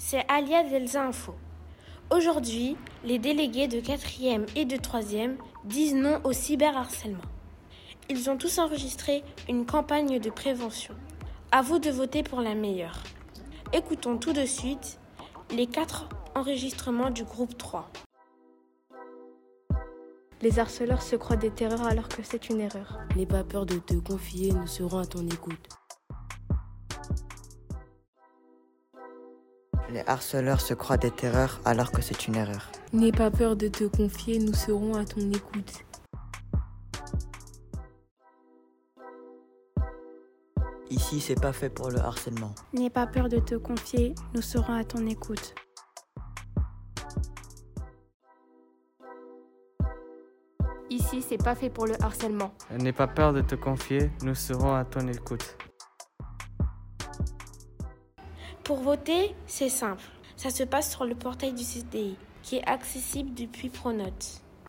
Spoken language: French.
c'est Alia d'Elsa Info. Aujourd'hui, les délégués de 4e et de 3e disent non au cyberharcèlement. Ils ont tous enregistré une campagne de prévention. À vous de voter pour la meilleure. Écoutons tout de suite les quatre enregistrements du groupe 3. Les harceleurs se croient des terreurs alors que c'est une erreur. N'aie pas peur de te confier, nous serons à ton écoute. Les harceleurs se croient des terreurs alors que c'est une erreur. N'aie pas peur de te confier, nous serons à ton écoute. Ici, c'est pas fait pour le harcèlement. N'aie pas peur de te confier, nous serons à ton écoute. Ici, c'est pas fait pour le harcèlement. N'aie pas peur de te confier, nous serons à ton écoute. Pour voter, c'est simple. Ça se passe sur le portail du CDI, qui est accessible depuis Pronote.